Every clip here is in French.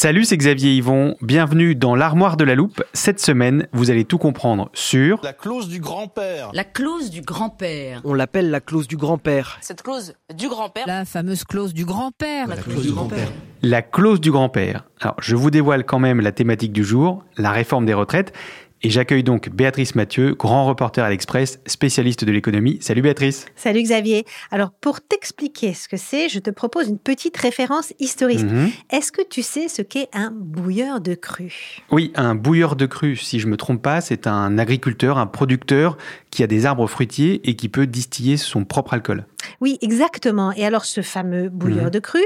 Salut, c'est Xavier Yvon. Bienvenue dans l'armoire de la loupe. Cette semaine, vous allez tout comprendre sur La clause du grand-père. La clause du grand-père. On l'appelle la clause du grand-père. Cette clause du grand-père. La fameuse clause du grand-père. La clause du grand-père. la clause du grand-père. Alors, je vous dévoile quand même la thématique du jour, la réforme des retraites. Et j'accueille donc Béatrice Mathieu, grand reporter à l'Express, spécialiste de l'économie. Salut Béatrice. Salut Xavier. Alors pour t'expliquer ce que c'est, je te propose une petite référence historique. Mhm. Est-ce que tu sais ce qu'est un bouilleur de cru? Oui, un bouilleur de cru, si je me trompe pas, c'est un agriculteur, un producteur qui a des arbres fruitiers et qui peut distiller son propre alcool. Oui, exactement. Et alors ce fameux bouilleur Mhm. de cru,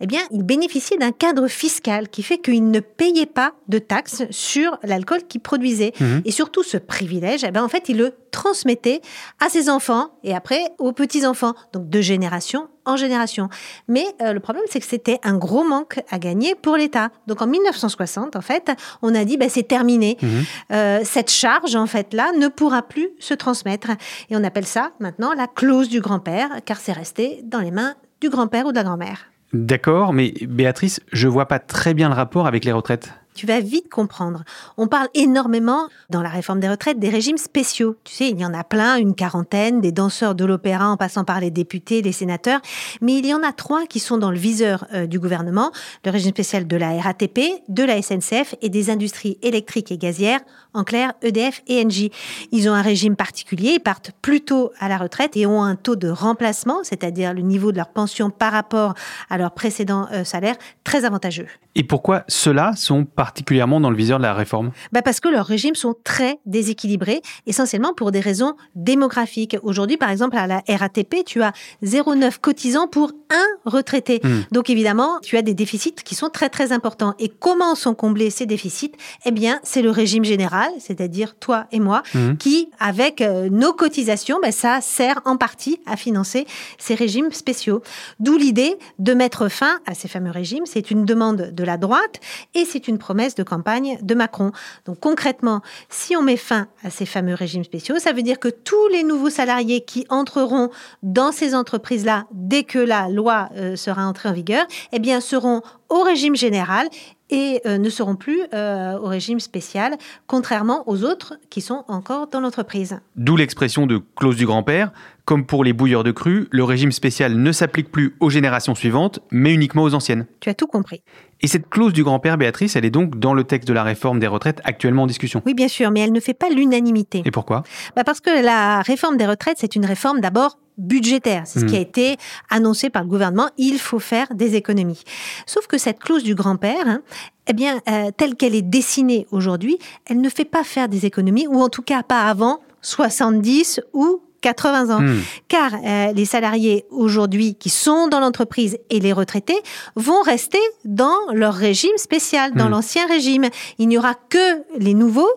eh bien, il bénéficiait d'un cadre fiscal qui fait qu'il ne payait pas de taxes sur l'alcool qu'il produisait. Mhm. Et surtout ce privilège, eh ben, en fait, il le transmettait à ses enfants et après aux petits-enfants, donc de génération en génération. Mais euh, le problème, c'est que c'était un gros manque à gagner pour l'État. Donc en 1960, en fait, on a dit, ben, c'est terminé. Mhm. Euh, cette charge, en fait, là, ne pourra plus se transmettre. Et on appelle ça maintenant la clause du grand-père, car c'est resté dans les mains du grand-père ou de la grand-mère. D'accord, mais Béatrice, je vois pas très bien le rapport avec les retraites. Tu vas vite comprendre. On parle énormément dans la réforme des retraites des régimes spéciaux. Tu sais, il y en a plein, une quarantaine, des danseurs de l'opéra en passant par les députés, les sénateurs. Mais il y en a trois qui sont dans le viseur euh, du gouvernement. Le régime spécial de la RATP, de la SNCF et des industries électriques et gazières, en clair EDF et Engie. Ils ont un régime particulier, ils partent plus tôt à la retraite et ont un taux de remplacement, c'est-à-dire le niveau de leur pension par rapport à leur précédent euh, salaire, très avantageux. Et pourquoi ceux-là sont particulièrement dans le viseur de la réforme? Bah parce que leurs régimes sont très déséquilibrés, essentiellement pour des raisons démographiques. Aujourd'hui, par exemple, à la RATP, tu as 0,9 cotisants pour un retraité. Hmm. Donc évidemment, tu as des déficits qui sont très très importants. Et comment sont comblés ces déficits? Eh bien, c'est le régime général, c'est-à-dire toi et moi, Mhm. qui, avec euh, nos cotisations, ben, ça sert en partie à financer ces régimes spéciaux. D'où l'idée de mettre fin à ces fameux régimes. C'est une demande de la droite et c'est une promesse de campagne de Macron. Donc concrètement, si on met fin à ces fameux régimes spéciaux, ça veut dire que tous les nouveaux salariés qui entreront dans ces entreprises-là dès que la loi euh, sera entrée en vigueur, eh bien seront au régime général et euh, ne seront plus euh, au régime spécial, contrairement aux autres qui sont encore dans l'entreprise. D'où l'expression de clause du grand-père. Comme pour les bouilleurs de cru, le régime spécial ne s'applique plus aux générations suivantes, mais uniquement aux anciennes. Tu as tout compris. Et cette clause du grand-père, Béatrice, elle est donc dans le texte de la réforme des retraites actuellement en discussion. Oui, bien sûr, mais elle ne fait pas l'unanimité. Et pourquoi? Bah parce que la réforme des retraites, c'est une réforme d'abord budgétaire. C'est ce qui a été annoncé par le gouvernement. Il faut faire des économies. Sauf que cette clause du grand-père, hein, eh bien, euh, telle qu'elle est dessinée aujourd'hui, elle ne fait pas faire des économies, ou en tout cas pas avant 70 ou 80 ans. Hmm. Car euh, les salariés aujourd'hui qui sont dans l'entreprise et les retraités vont rester dans leur régime spécial, dans Hmm. l'ancien régime. Il n'y aura que les nouveaux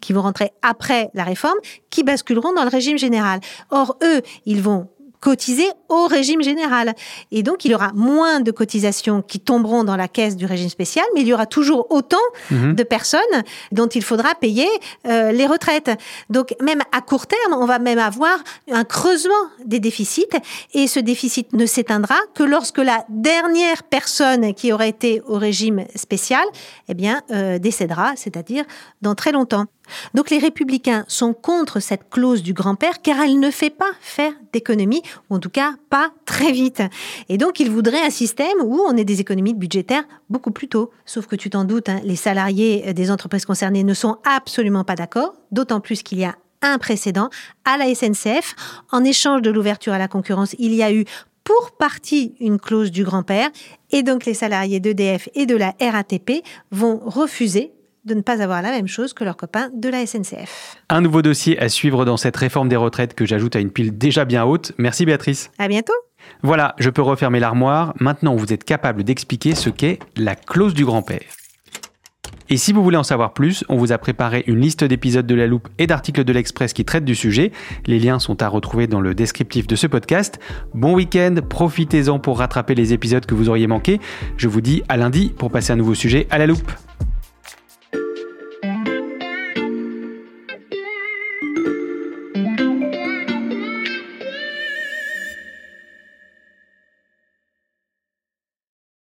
qui vont rentrer après la réforme qui basculeront dans le régime général. Or, eux, ils vont cotiser au régime général. Et donc, il y aura moins de cotisations qui tomberont dans la caisse du régime spécial, mais il y aura toujours autant Mhm. de personnes dont il faudra payer euh, les retraites. Donc, même à court terme, on va même avoir un creusement des déficits et ce déficit ne s'éteindra que lorsque la dernière personne qui aurait été au régime spécial, eh bien, euh, décédera, c'est-à-dire dans très longtemps. Donc les républicains sont contre cette clause du grand-père car elle ne fait pas faire d'économies, ou en tout cas pas très vite. Et donc ils voudraient un système où on ait des économies budgétaires beaucoup plus tôt. Sauf que tu t'en doutes, hein, les salariés des entreprises concernées ne sont absolument pas d'accord, d'autant plus qu'il y a un précédent à la SNCF. En échange de l'ouverture à la concurrence, il y a eu pour partie une clause du grand-père et donc les salariés d'EDF et de la RATP vont refuser de ne pas avoir la même chose que leurs copains de la SNCF. Un nouveau dossier à suivre dans cette réforme des retraites que j'ajoute à une pile déjà bien haute. Merci Béatrice. À bientôt. Voilà, je peux refermer l'armoire. Maintenant, vous êtes capable d'expliquer ce qu'est la clause du grand-père. Et si vous voulez en savoir plus, on vous a préparé une liste d'épisodes de la loupe et d'articles de l'Express qui traitent du sujet. Les liens sont à retrouver dans le descriptif de ce podcast. Bon week-end, profitez-en pour rattraper les épisodes que vous auriez manqués. Je vous dis à lundi pour passer un nouveau sujet à la loupe.